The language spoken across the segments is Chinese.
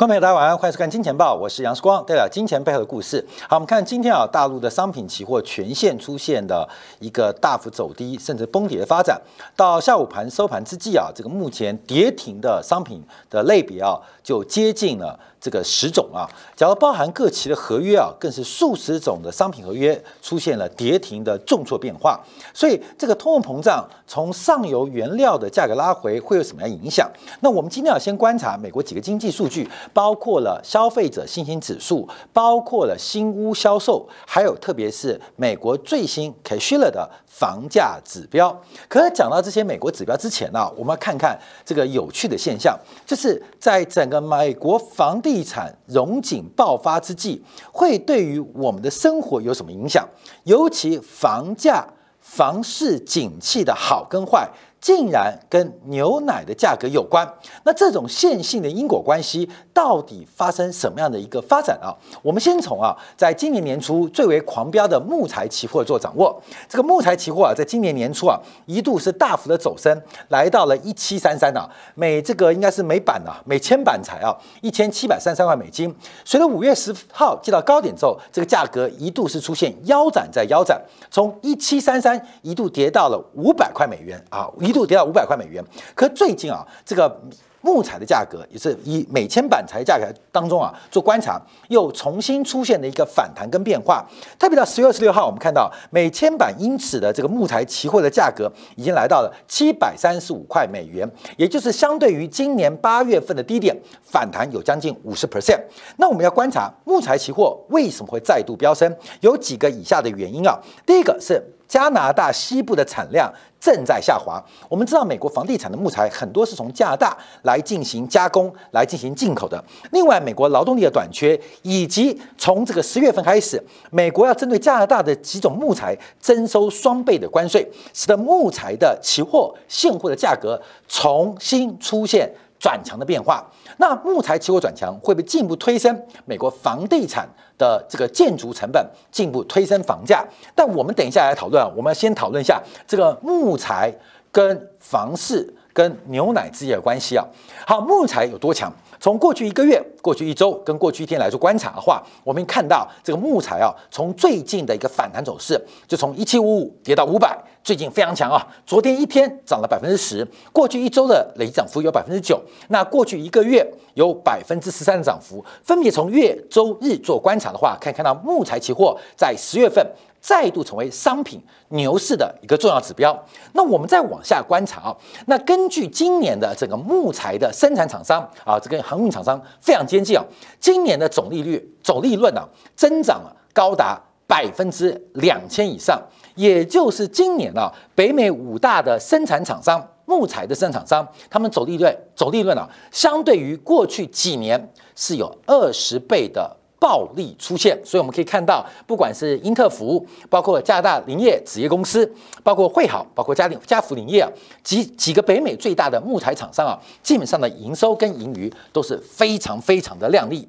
观众朋友，大家晚上好，欢迎收看《金钱报》，我是杨世光，代表金钱背后的故事。好，我们看今天啊，大陆的商品期货全线出现的一个大幅走低，甚至崩跌的发展。到下午盘收盘之际啊，这个目前跌停的商品的类别啊，就接近了这个十种啊。假如包含各期的合约啊，更是数十种的商品合约出现了跌停的重挫变化。所以，这个通货膨胀从上游原料的价格拉回会有什么样影响？那我们今天要先观察美国几个经济数据。包括了消费者信心指数，包括了新屋销售，还有特别是美国最新 c a s h i l a 的房价指标。可讲到这些美国指标之前呢，我们要看看这个有趣的现象，就是在整个美国房地产融景爆发之际，会对于我们的生活有什么影响？尤其房价、房市景气的好跟坏。竟然跟牛奶的价格有关，那这种线性的因果关系到底发生什么样的一个发展啊？我们先从啊，在今年年初最为狂飙的木材期货做掌握。这个木材期货啊，在今年年初啊，一度是大幅的走升，来到了一七三三啊，每这个应该是每板啊，每千板材啊，一千七百三十三块美金。随着五月十号接到高点之后，这个价格一度是出现腰斩在腰斩，从一七三三一度跌到了五百块美元啊。一度跌到五百块美元，可最近啊，这个木材的价格也是以每千板材价格当中啊做观察，又重新出现了一个反弹跟变化。特别到十月二十六号，我们看到每千板英尺的这个木材期货的价格已经来到了七百三十五块美元，也就是相对于今年八月份的低点反弹有将近五十 percent。那我们要观察木材期货为什么会再度飙升，有几个以下的原因啊。第一个是加拿大西部的产量。正在下滑。我们知道，美国房地产的木材很多是从加拿大来进行加工、来进行进口的。另外，美国劳动力的短缺，以及从这个十月份开始，美国要针对加拿大的几种木材征收双倍的关税，使得木材的期货现货的价格重新出现。转强的变化，那木材期货转强会不会进一步推升美国房地产的这个建筑成本，进一步推升房价？但我们等一下来讨论啊，我们要先讨论一下这个木材跟房市跟牛奶之间的关系啊。好，木材有多强？从过去一个月、过去一周跟过去一天来做观察的话，我们看到这个木材啊，从最近的一个反弹走势，就从一七五五跌到五百，最近非常强啊。昨天一天涨了百分之十，过去一周的累计涨幅有百分之九，那过去一个月有百分之十三的涨幅。分别从月、周、日做观察的话，可以看到木材期货在十月份。再度成为商品牛市的一个重要指标。那我们再往下观察啊，那根据今年的整个木材的生产厂商啊，这个航运厂商非常坚劲啊，今年的总利率、总利润呢，增长了高达百分之两千以上。也就是今年啊，北美五大的生产厂商木材的生产厂商，他们走利润、走利润啊，相对于过去几年是有二十倍的。暴利出现，所以我们可以看到，不管是英特福，包括加拿大林业纸业公司，包括汇好，包括嘉林嘉福林业啊，几几个北美最大的木材厂商啊，基本上的营收跟盈余都是非常非常的亮丽。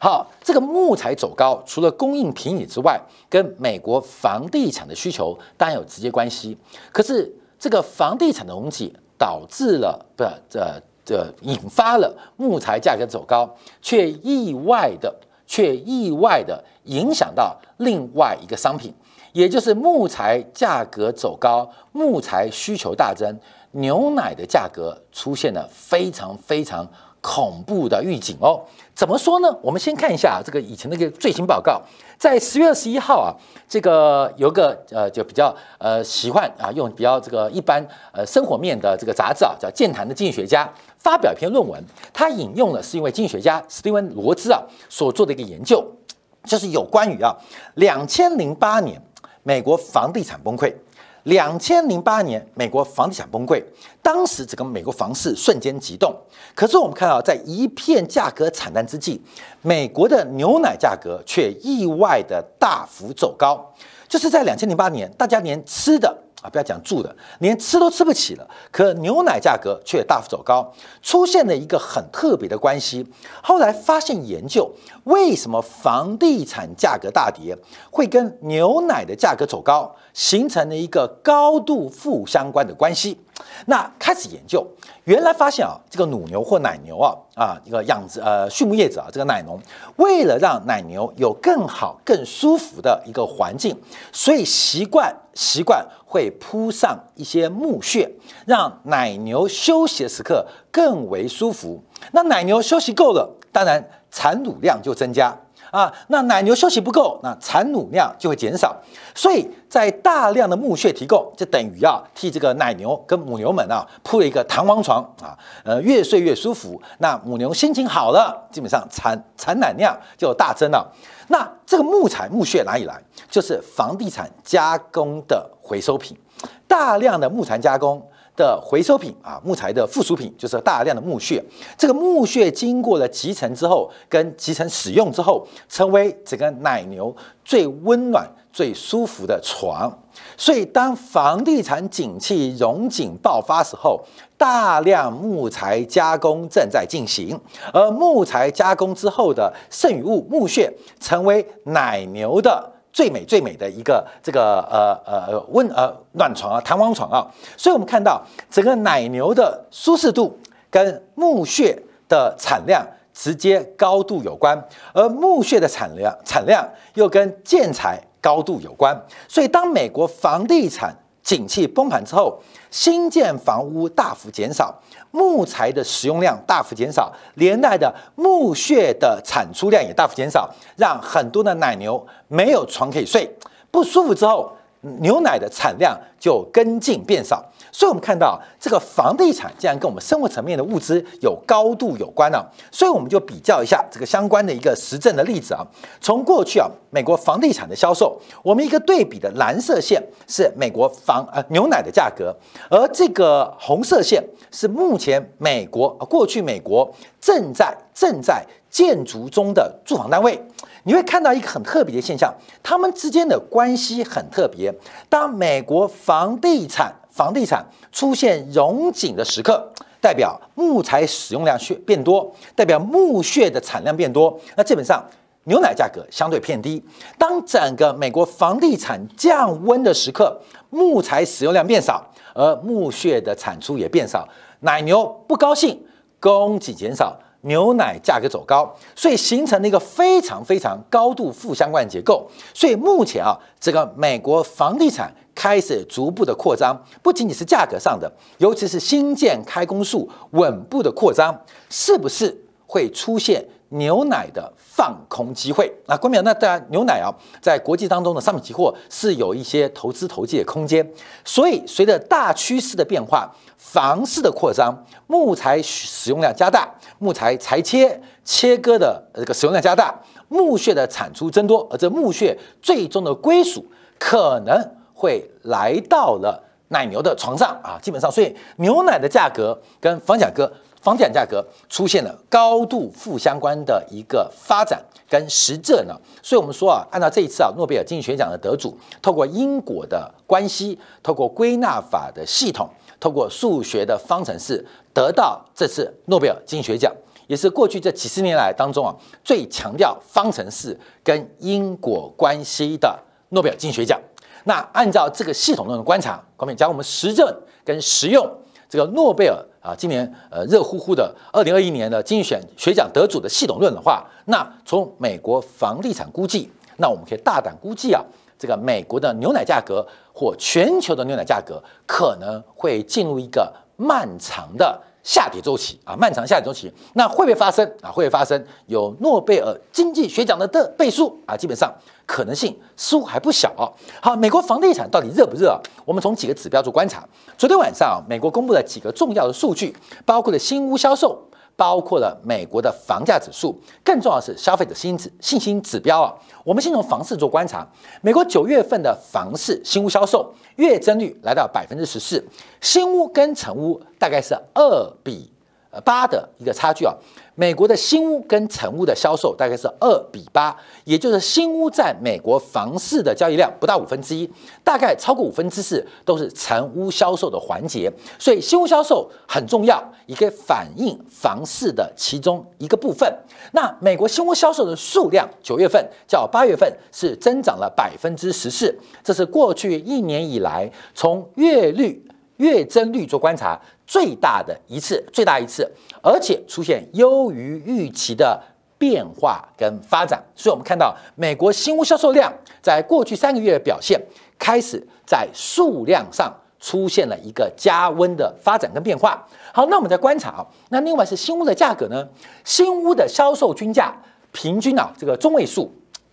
好，这个木材走高，除了供应瓶颈之外，跟美国房地产的需求当然有直接关系。可是这个房地产的供给导致了不这这引发了木材价格走高，却意外的。却意外的影响到另外一个商品，也就是木材价格走高，木材需求大增，牛奶的价格出现了非常非常恐怖的预警哦。怎么说呢？我们先看一下这个以前那个最新报告，在十月二十一号啊，这个有个呃就比较呃喜欢啊用比较这个一般呃生活面的这个杂志啊，叫《健谈》的经济学家。发表一篇论文，他引用的是一位经济学家斯蒂文·罗兹啊所做的一个研究，就是有关于啊，两千零八年美国房地产崩溃，两千零八年美国房地产崩溃，当时整个美国房市瞬间急动，可是我们看到在一片价格惨淡之际，美国的牛奶价格却意外的大幅走高，就是在两千零八年，大家连吃的。啊，不要讲住的，连吃都吃不起了。可牛奶价格却大幅走高，出现了一个很特别的关系。后来发现研究，为什么房地产价格大跌会跟牛奶的价格走高形成了一个高度负相关的关系？那开始研究，原来发现啊，这个乳牛或奶牛啊啊，一个养殖呃畜牧业者啊，这个奶农为了让奶牛有更好、更舒服的一个环境，所以习惯习惯会铺上一些木屑，让奶牛休息的时刻更为舒服。那奶牛休息够了，当然产乳量就增加。啊，那奶牛休息不够，那产乳量就会减少，所以在大量的木屑提供，就等于要替这个奶牛跟母牛们啊铺了一个弹簧床啊，呃，越睡越舒服。那母牛心情好了，基本上产产奶量就大增了。那这个木材木屑哪里来？就是房地产加工的回收品，大量的木材加工。的回收品啊，木材的附属品就是大量的木屑。这个木屑经过了集成之后，跟集成使用之后，成为整个奶牛最温暖、最舒服的床。所以，当房地产景气融景爆发时候，大量木材加工正在进行，而木材加工之后的剩余物木屑，成为奶牛的。最美最美的一个这个呃呃温呃暖床啊弹簧床啊，所以我们看到整个奶牛的舒适度跟木屑的产量直接高度有关，而木屑的产量产量又跟建材高度有关，所以当美国房地产景气崩盘之后，新建房屋大幅减少。木材的使用量大幅减少，连带的木屑的产出量也大幅减少，让很多的奶牛没有床可以睡，不舒服之后，牛奶的产量就跟进变少。所以，我们看到这个房地产竟然跟我们生活层面的物资有高度有关了。所以，我们就比较一下这个相关的一个实证的例子啊。从过去啊，美国房地产的销售，我们一个对比的蓝色线是美国房呃牛奶的价格，而这个红色线是目前美国过去美国正在正在建筑中的住房单位。你会看到一个很特别的现象，他们之间的关系很特别。当美国房地产房地产出现融景的时刻，代表木材使用量变多，代表木屑的产量变多。那基本上牛奶价格相对偏低。当整个美国房地产降温的时刻，木材使用量变少，而木屑的产出也变少，奶牛不高兴，供给减少。牛奶价格走高，所以形成了一个非常非常高度负相关结构。所以目前啊，这个美国房地产开始逐步的扩张，不仅仅是价格上的，尤其是新建开工数稳步的扩张，是不是会出现牛奶的放空机会？啊，关淼，那当然牛奶啊，在国际当中的商品期货是有一些投资投机的空间。所以随着大趋势的变化。房市的扩张，木材使用量加大，木材裁切切割的这个使用量加大，木屑的产出增多，而这木屑最终的归属可能会来到了奶牛的床上啊！基本上，所以牛奶的价格跟房价格、房地产价格出现了高度负相关的一个发展跟实证呢。所以我们说啊，按照这一次啊诺贝尔经济学奖的得主，透过因果的关系，透过归纳法的系统。通过数学的方程式得到这次诺贝尔经济学奖，也是过去这几十年来当中啊最强调方程式跟因果关系的诺贝尔经济学奖。那按照这个系统论的观察，后面讲我们实证跟实用这个诺贝尔啊今年呃热乎乎的二零二一年的经济选学奖得主的系统论的话，那从美国房地产估计，那我们可以大胆估计啊。这个美国的牛奶价格或全球的牛奶价格可能会进入一个漫长的下跌周期啊，漫长下跌周期，那会不会发生啊？会不会发生？有诺贝尔经济学奖的的倍数啊，基本上可能性似乎还不小。好，美国房地产到底热不热？我们从几个指标做观察。昨天晚上，美国公布了几个重要的数据，包括了新屋销售。包括了美国的房价指数，更重要的是消费者信指信心指标啊。我们先从房市做观察，美国九月份的房市新屋销售月增率来到百分之十四，新屋跟成屋大概是二比八的一个差距啊。美国的新屋跟成屋的销售大概是二比八，也就是新屋在美国房市的交易量不到五分之一，大概超过五分之四都是成屋销售的环节，所以新屋销售很重要，也可以反映房市的其中一个部分。那美国新屋销售的数量，九月份较八月份是增长了百分之十四，这是过去一年以来从月率。月增率做观察最大的一次，最大一次，而且出现优于预期的变化跟发展。所以，我们看到美国新屋销售量在过去三个月的表现，开始在数量上出现了一个加温的发展跟变化。好，那我们再观察啊，那另外是新屋的价格呢？新屋的销售均价平均啊，这个中位数。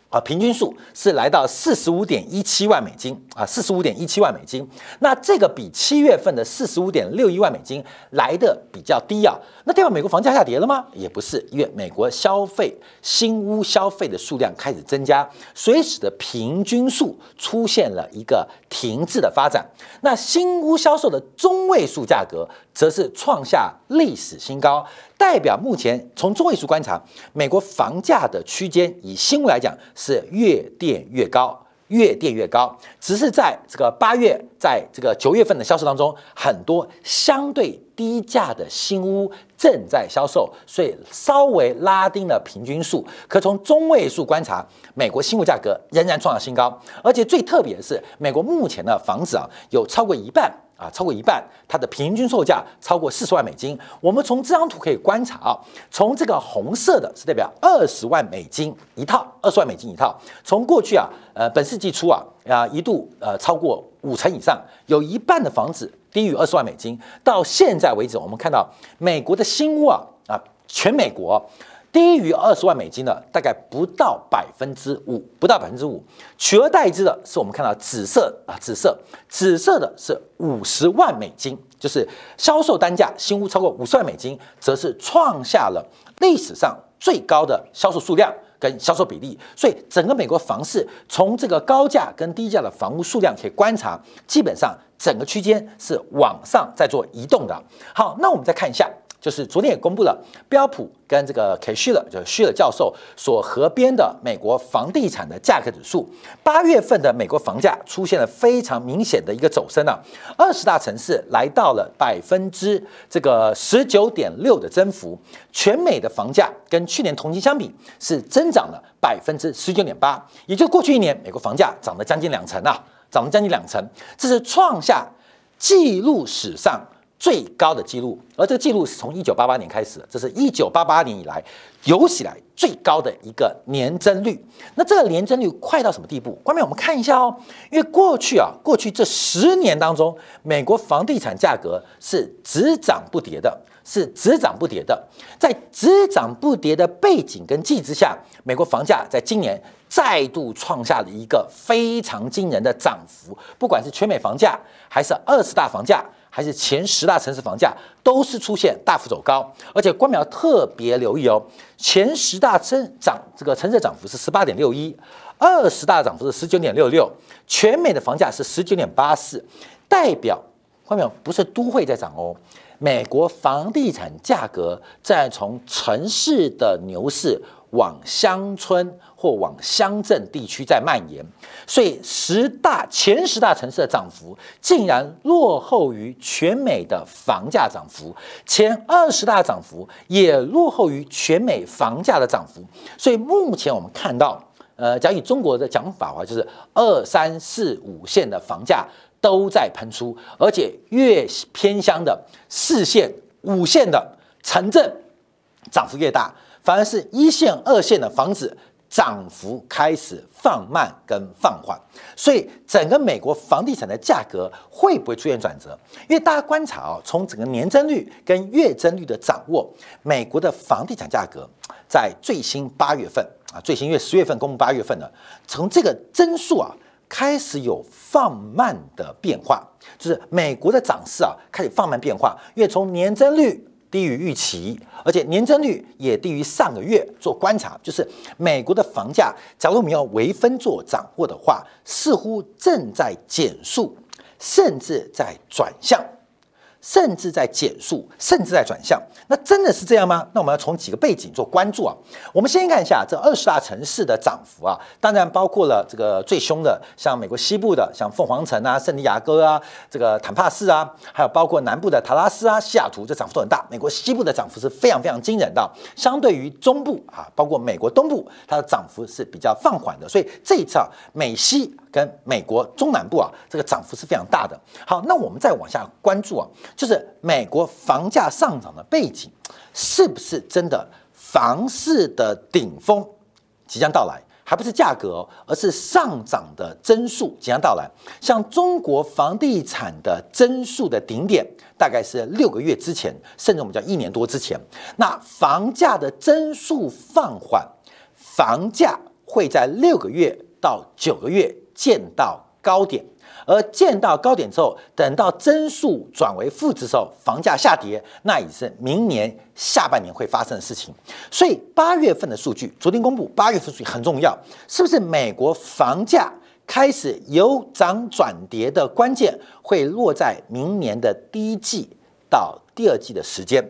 啊，平均数是来到四十五点一七万美金啊，四十五点一七万美金。那这个比七月份的四十五点六一万美金来的比较低啊。那代表美国房价下跌了吗？也不是，因为美国消费新屋消费的数量开始增加，所以使得平均数出现了一个停滞的发展。那新屋销售的中位数价格则是创下历史新高。代表目前从中位数观察，美国房价的区间，以新屋来讲是越垫越高，越垫越高。只是在这个八月，在这个九月份的销售当中，很多相对低价的新屋正在销售，所以稍微拉低了平均数。可从中位数观察，美国新屋价格仍然创了新高，而且最特别的是，美国目前的房子啊，有超过一半。啊，超过一半，它的平均售价超过四十万美金。我们从这张图可以观察啊，从这个红色的是代表二十万美金一套，二十万美金一套。从过去啊，呃，本世纪初啊，啊一度呃超过五成以上，有一半的房子低于二十万美金。到现在为止，我们看到美国的新屋啊啊，全美国。低于二十万美金的大概不到百分之五，不到百分之五，取而代之的是我们看到紫色啊，紫色，紫色的是五十万美金，就是销售单价新屋超过五十万美金，则是创下了历史上最高的销售数量跟销售比例。所以整个美国房市从这个高价跟低价的房屋数量可以观察，基本上整个区间是往上在做移动的。好，那我们再看一下。就是昨天也公布了标普跟这个 K 希勒，就是希勒教授所合编的美国房地产的价格指数，八月份的美国房价出现了非常明显的一个走升啊，二十大城市来到了百分之这个十九点六的增幅，全美的房价跟去年同期相比是增长了百分之十九点八，也就过去一年美国房价涨了将近两成啊，涨了将近两成，这是创下纪录史上。最高的记录，而这个记录是从一九八八年开始，这是一九八八年以来有史以来最高的一个年增率。那这个年增率快到什么地步？关面我们看一下哦，因为过去啊，过去这十年当中，美国房地产价格是只涨不跌的，是只涨不跌的。在只涨不跌的背景跟记之下，美国房价在今年再度创下了一个非常惊人的涨幅，不管是全美房价还是二十大房价。还是前十大城市房价都是出现大幅走高，而且关淼特别留意哦，前十大增长这个城市涨幅是十八点六一，二十大涨幅是十九点六六，全美的房价是十九点八四，代表关淼不是都会在涨哦，美国房地产价格在从城市的牛市。往乡村或往乡镇地区在蔓延，所以十大前十大城市的涨幅竟然落后于全美的房价涨幅，前二十大涨幅也落后于全美房价的涨幅。所以目前我们看到，呃，假以中国的讲法的话，就是二三四五线的房价都在喷出，而且越偏乡的四线、五线的城镇涨幅越大。反而是一线、二线的房子涨幅开始放慢跟放缓，所以整个美国房地产的价格会不会出现转折？因为大家观察啊，从整个年增率跟月增率的掌握，美国的房地产价格在最新八月份啊，最新月十月份公布八月份呢，从这个增速啊开始有放慢的变化，就是美国的涨势啊开始放慢变化，因为从年增率。低于预期，而且年增率也低于上个月。做观察，就是美国的房价，假如我们要微分做掌握的话，似乎正在减速，甚至在转向。甚至在减速，甚至在转向，那真的是这样吗？那我们要从几个背景做关注啊。我们先看一下这二十大城市的涨幅啊，当然包括了这个最凶的，像美国西部的，像凤凰城啊、圣地亚哥啊、这个坦帕市啊，还有包括南部的塔拉斯啊、西雅图，这涨幅都很大。美国西部的涨幅是非常非常惊人的，相对于中部啊，包括美国东部，它的涨幅是比较放缓的。所以这一次啊，美西跟美国中南部啊，这个涨幅是非常大的。好，那我们再往下关注啊，就是美国房价上涨的背景，是不是真的房市的顶峰即将到来？还不是价格，而是上涨的增速即将到来。像中国房地产的增速的顶点，大概是六个月之前，甚至我们叫一年多之前。那房价的增速放缓，房价会在六个月到九个月见到高点。而见到高点之后，等到增速转为负值时候，房价下跌，那也是明年下半年会发生的事情。所以八月份的数据，昨天公布八月份数据很重要，是不是美国房价开始由涨转跌的关键会落在明年的第一季到第二季的时间？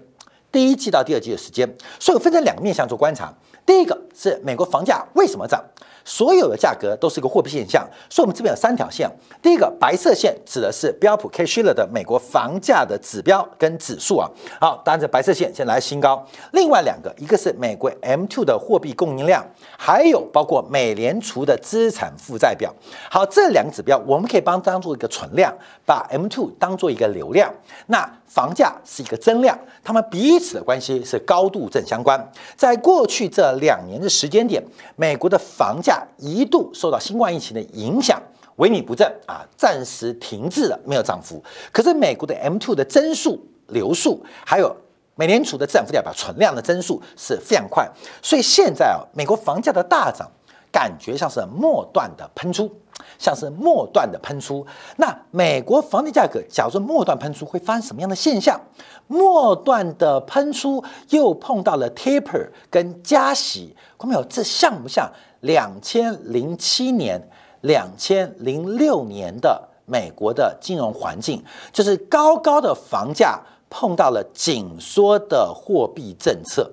第一季到第二季的时间，所以我分成两个面向做观察。第一个是美国房价为什么涨？所有的价格都是一个货币现象，所以我们这边有三条线。第一个白色线指的是标普 Case-Shiller 的美国房价的指标跟指数啊。好，当然这白色线现在来新高。另外两个，一个是美国 M2 的货币供应量，还有包括美联储的资产负债表。好，这两个指标我们可以帮当做一个存量，把 M2 当做一个流量。那房价是一个增量，它们彼此的关系是高度正相关。在过去这两年的时间点，美国的房价一度受到新冠疫情的影响，萎靡不振啊，暂时停滞了，没有涨幅。可是美国的 M2 的增速、流速，还有美联储的资产负债表存量的增速是非常快，所以现在啊，美国房价的大涨，感觉像是末段的喷出。像是末段的喷出，那美国房地价格，假如说末段喷出，会发生什么样的现象？末段的喷出又碰到了 taper 跟加息，看没有？这像不像两千零七年、两千零六年的美国的金融环境？就是高高的房价碰到了紧缩的货币政策，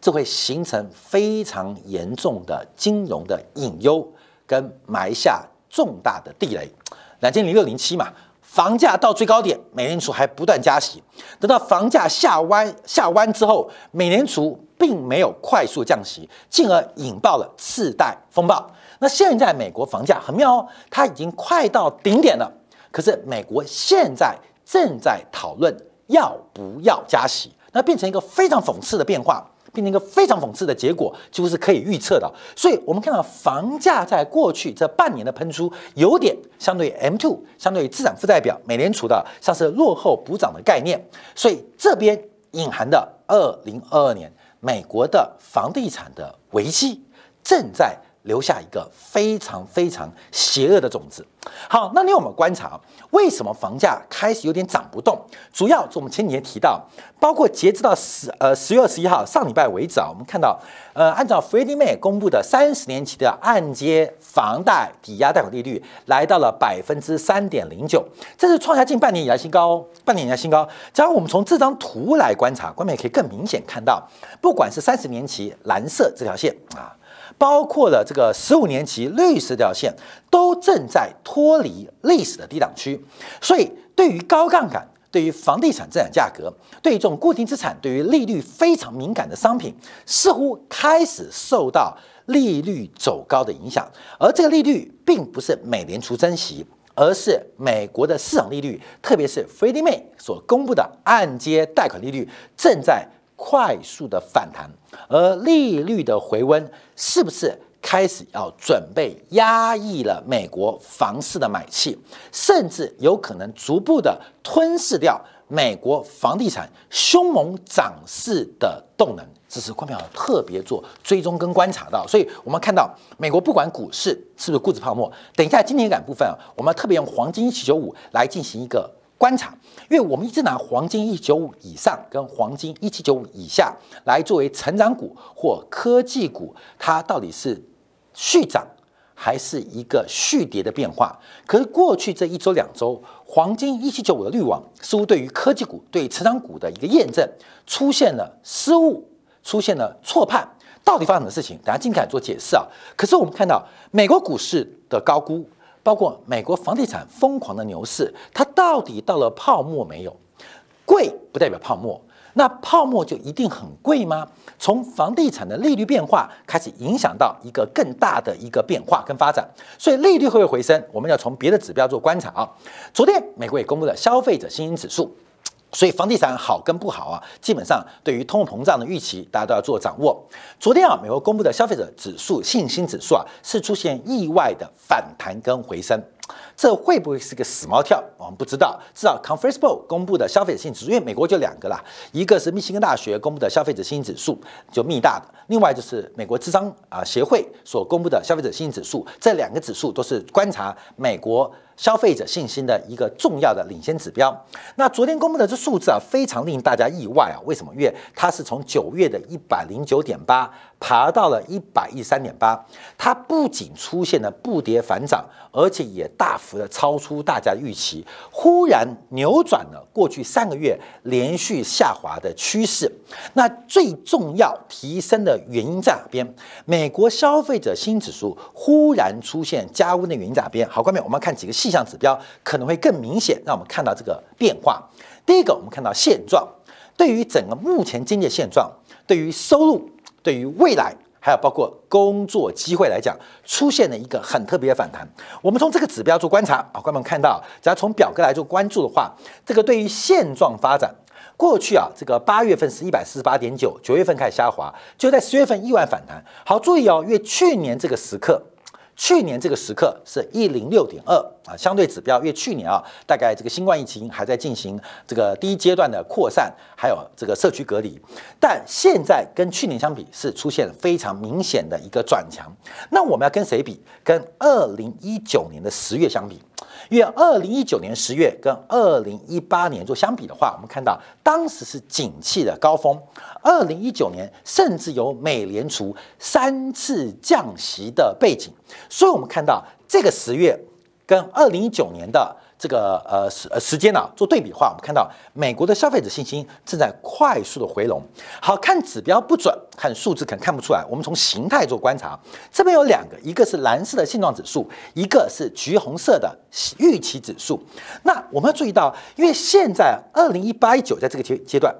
这会形成非常严重的金融的隐忧。跟埋下重大的地雷，两千零六零七嘛，房价到最高点，美联储还不断加息，等到房价下弯下弯之后，美联储并没有快速降息，进而引爆了次贷风暴。那现在美国房价很妙哦，它已经快到顶点了，可是美国现在正在讨论要不要加息，那变成一个非常讽刺的变化。变成一个非常讽刺的结果，几乎是可以预测的。所以，我们看到房价在过去这半年的喷出，有点相对于 M2，相对于资产负债表，美联储的像是落后补涨的概念。所以，这边隐含的二零二二年美国的房地产的危机正在。留下一个非常非常邪恶的种子。好，那你我们观察，为什么房价开始有点涨不动？主要是我们前几天提到，包括截止到十呃十月二十一号上礼拜为止啊，我们看到呃，按照 Freddie Mac 公布的三十年期的按揭房贷抵押贷款利率来到了百分之三点零九，这是创下近半年以来新高哦，半年以来新高。假如我们从这张图来观察，观众也可以更明显看到，不管是三十年期蓝色这条线啊。包括了这个十五年期绿色这条线，都正在脱离历史的低档区，所以对于高杠杆、对于房地产资产价格、对于这种固定资产、对于利率非常敏感的商品，似乎开始受到利率走高的影响。而这个利率并不是美联储升息，而是美国的市场利率，特别是 Freddie Mac 所公布的按揭贷款利率正在。快速的反弹，而利率的回温是不是开始要准备压抑了美国房市的买气，甚至有可能逐步的吞噬掉美国房地产凶猛涨势的动能？这是官票特别做追踪跟观察到，所以我们看到美国不管股市是不是估值泡沫，等一下今天感部分啊，我们特别用黄金七九五来进行一个。观察，因为我们一直拿黄金一九五以上跟黄金一七九五以下来作为成长股或科技股，它到底是续涨还是一个续跌的变化？可是过去这一周两周，黄金一七九五的滤网似乎对于科技股、对成长股的一个验证出现了失误，出现了错判。到底发生什么事情？等下金凯做解释啊。可是我们看到美国股市的高估。包括美国房地产疯狂的牛市，它到底到了泡沫没有？贵不代表泡沫，那泡沫就一定很贵吗？从房地产的利率变化开始影响到一个更大的一个变化跟发展，所以利率会不会回升？我们要从别的指标做观察啊。昨天美国也公布了消费者信心指数。所以房地产好跟不好啊，基本上对于通货膨胀的预期，大家都要做掌握。昨天啊，美国公布的消费者指数信心指数啊，是出现意外的反弹跟回升，这会不会是个死猫跳？我们不知道。至少 Conference Board 公布的消费者信心指数，因为美国就两个啦，一个是密西根大学公布的消费者信心指数，就密大的；另外就是美国智商啊协会所公布的消费者信心指数，这两个指数都是观察美国。消费者信心的一个重要的领先指标。那昨天公布的这数字啊，非常令大家意外啊！为什么？因为它是从九月的一百零九点八爬到了一百一十三点八，它不仅出现了不跌反涨，而且也大幅的超出大家的预期，忽然扭转了过去三个月连续下滑的趋势。那最重要提升的原因在哪边？美国消费者新指数忽然出现加温的原因在哪边？好，观众，我们看几个细。气象指标可能会更明显，让我们看到这个变化。第一个，我们看到现状，对于整个目前经济现状，对于收入，对于未来，还有包括工作机会来讲，出现了一个很特别的反弹。我们从这个指标做观察啊，观众们看到，只要从表格来做关注的话，这个对于现状发展，过去啊，这个八月份是一百四十八点九，九月份开始下滑，就在十月份意外反弹。好，注意哦，因为去年这个时刻。去年这个时刻是一零六点二啊，相对指标，因为去年啊，大概这个新冠疫情还在进行这个第一阶段的扩散，还有这个社区隔离，但现在跟去年相比是出现了非常明显的一个转强。那我们要跟谁比？跟二零一九年的十月相比。因为二零一九年十月跟二零一八年做相比的话，我们看到当时是景气的高峰，二零一九年甚至有美联储三次降息的背景，所以我们看到这个十月跟二零一九年的。这个呃时呃时间呢做对比的话，我们看到美国的消费者信心正在快速的回笼。好看指标不准，看数字可能看不出来。我们从形态做观察，这边有两个，一个是蓝色的现状指数，一个是橘红色的预期指数。那我们要注意到，因为现在二零一八一九在这个阶阶段，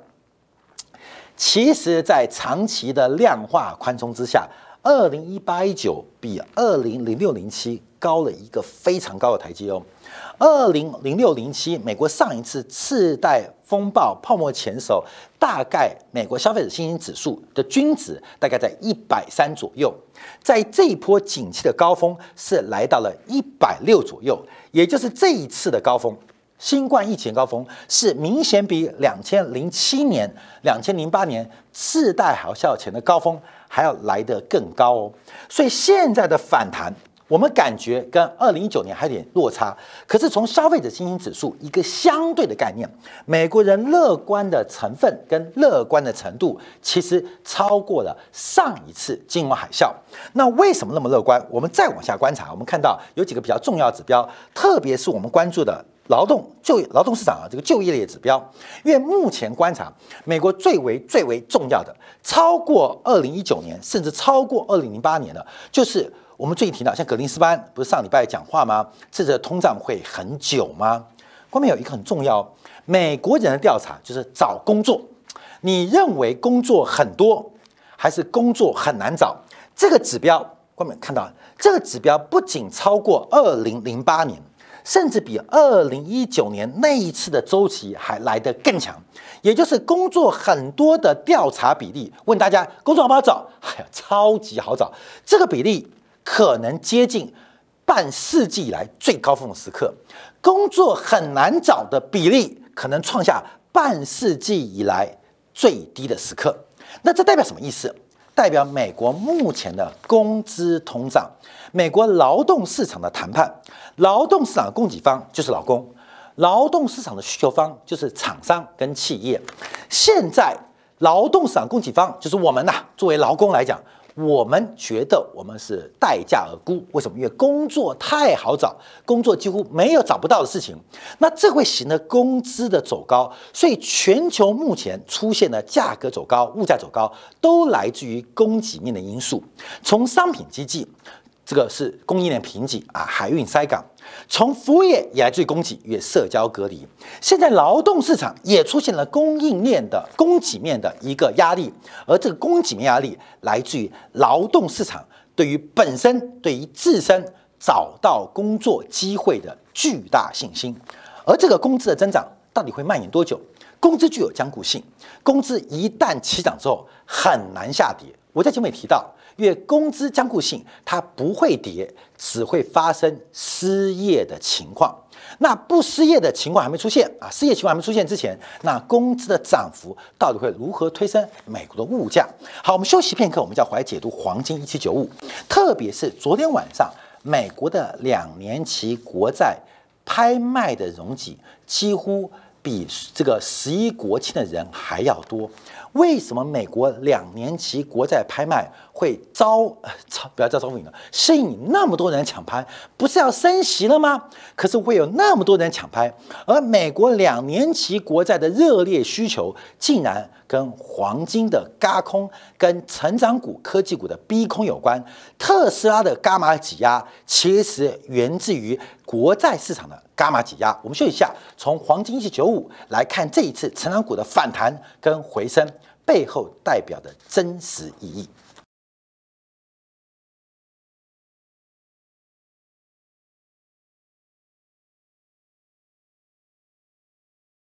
其实在长期的量化宽松之下，二零一八一九比二零零六零七高了一个非常高的台阶哦。二零零六零七，美国上一次次贷风暴泡沫前时候，大概美国消费者信心指数的均值大概在一百三左右，在这一波景气的高峰是来到了一百六左右，也就是这一次的高峰，新冠疫情高峰是明显比两千零七年、两千零八年次贷海啸前的高峰还要来得更高哦，所以现在的反弹。我们感觉跟二零一九年还有点落差，可是从消费者信心指数一个相对的概念，美国人乐观的成分跟乐观的程度，其实超过了上一次金融海啸。那为什么那么乐观？我们再往下观察，我们看到有几个比较重要指标，特别是我们关注的劳动就业劳动市场啊这个就业类指标，因为目前观察美国最为最为重要的，超过二零一九年甚至超过二零零八年的，就是。我们最近提到，像格林斯潘不是上礼拜讲话吗？这的通胀会很久吗？后面有一个很重要，美国人的调查就是找工作，你认为工作很多还是工作很难找？这个指标，后面看到这个指标不仅超过二零零八年，甚至比二零一九年那一次的周期还来得更强，也就是工作很多的调查比例。问大家工作好不好找？哎呀，超级好找，这个比例。可能接近半世纪以来最高峰的时刻，工作很难找的比例可能创下半世纪以来最低的时刻。那这代表什么意思？代表美国目前的工资通胀，美国劳动市场的谈判，劳动市场供给方就是劳工，劳动市场的需求方就是厂商跟企业。现在劳动市场供给方就是我们呐，作为劳工来讲。我们觉得我们是待价而沽，为什么？因为工作太好找，工作几乎没有找不到的事情，那这会使得工资的走高，所以全球目前出现的价格走高、物价走高，都来自于供给面的因素。从商品经济这个是供应链瓶颈啊，海运塞港，从服务业也来自于供给与社交隔离。现在劳动市场也出现了供应链的供给面的一个压力，而这个供给面压力来自于劳动市场对于本身对于自身找到工作机会的巨大信心。而这个工资的增长到底会蔓延多久？工资具有僵固性，工资一旦起涨之后很难下跌。我在节目也提到。因为工资僵固性，它不会跌，只会发生失业的情况。那不失业的情况还没出现啊，失业情况还没出现之前，那工资的涨幅到底会如何推升美国的物价？好，我们休息片刻，我们就要回来解读黄金一七九五，特别是昨天晚上美国的两年期国债拍卖的容积几乎比这个十一国庆的人还要多。为什么美国两年期国债拍卖会招呃招不要叫招风引了，吸引那么多人抢拍？不是要升息了吗？可是会有那么多人抢拍，而美国两年期国债的热烈需求，竟然跟黄金的嘎空、跟成长股、科技股的逼空有关。特斯拉的伽马挤压，其实源自于国债市场的伽马挤压。我们休息一下，从黄金一七九五来看这一次成长股的反弹跟回升。背后代表的真实意义。